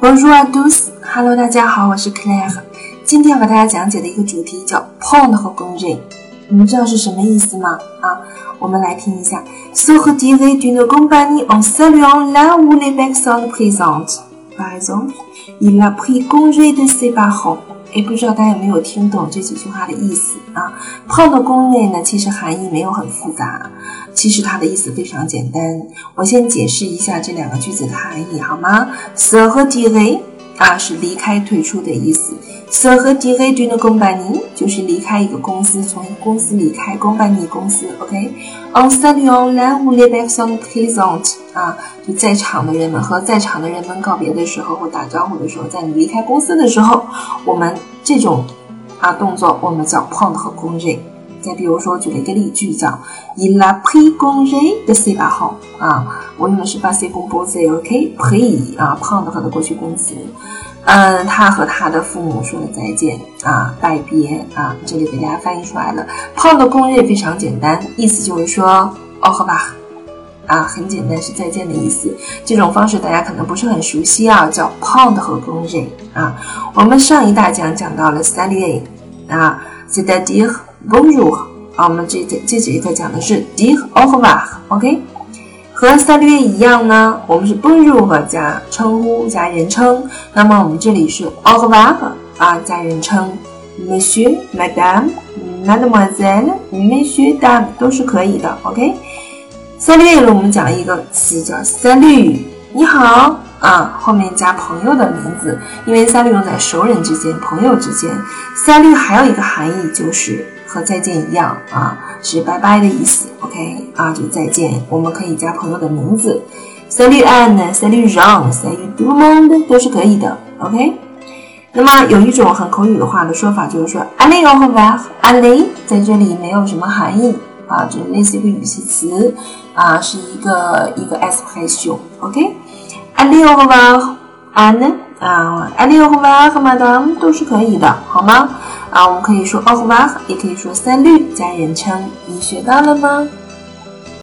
Bonjour à tous，Hello，大家好，我是 Claire。今天要给大家讲解的一个主题叫 prendre 和 conduire，你们知道是什么意思吗？啊，我们来听一下。Sortir d'une compagnie en saluant la ou les personnes présentes。Par exemple，il a pris congé de ses parents。 也，不知道大家有没有听懂这几句话的意思啊胖的宫内呢，其实含义没有很复杂。其实它的意思非常简单，我先解释一下这两个句子的含义好吗？se 和 dire 啊是离开、退出的意思，se 和 dire 对的公办尼就是离开一个公司，从一个公司离开，公办尼公司 OK。On saluant lau les personnes présentes 啊，就在场的人们和在场的人们告别的时候或打招呼的时候，在你离开公司的时候，我们这种啊动作我们叫 prendre 和 conduire。再比如说，举了一个例句，叫 Il a pris congé de ses parents 啊，我用的是 “pas c o m p o s e o k p r i 啊，prendre 和的过去公词，嗯，他和他的父母说了再见啊，拜别啊，这里给大家翻译出来了。prendre congé 非常简单，意思就是说哦，好吧，啊，很简单，是再见的意思。这种方式大家可能不是很熟悉啊，叫 prendre 和 congé 啊。我们上一大讲讲到了 saluer 啊，c'est-à-dire Bonjour，啊，我们这这这节课讲的是 dire au revoir，OK？和 sally 一样呢，我们是 Bonjour 加称呼加人称，那么我们这里是 au revoir 啊加人称，Monsieur、Madame、Mademoiselle、Monsieur、Dame 都是可以的 ok sally 我们讲一个词叫 salut，你好啊，后面加朋友的名字，因为三句用在熟人之间、朋友之间三句还有一个含义就是。和再见一样啊，是拜拜的意思。OK 啊，就再见。我们可以加朋友的名字，Salut Anne，Salut Jean，Salut d u m o n d 都是可以的。OK。那么有一种很口语化的说法，就是说 Allez au revoir，Allez 在这里没有什么含义啊，就是类似一个语气词啊，是一个一个 expression。Allez au revoir，Anne 啊，Allez au revoir，Madame 都是可以的，好吗？啊，我们可以说 au revoir，也可以说 salut 加人称，你学到了吗？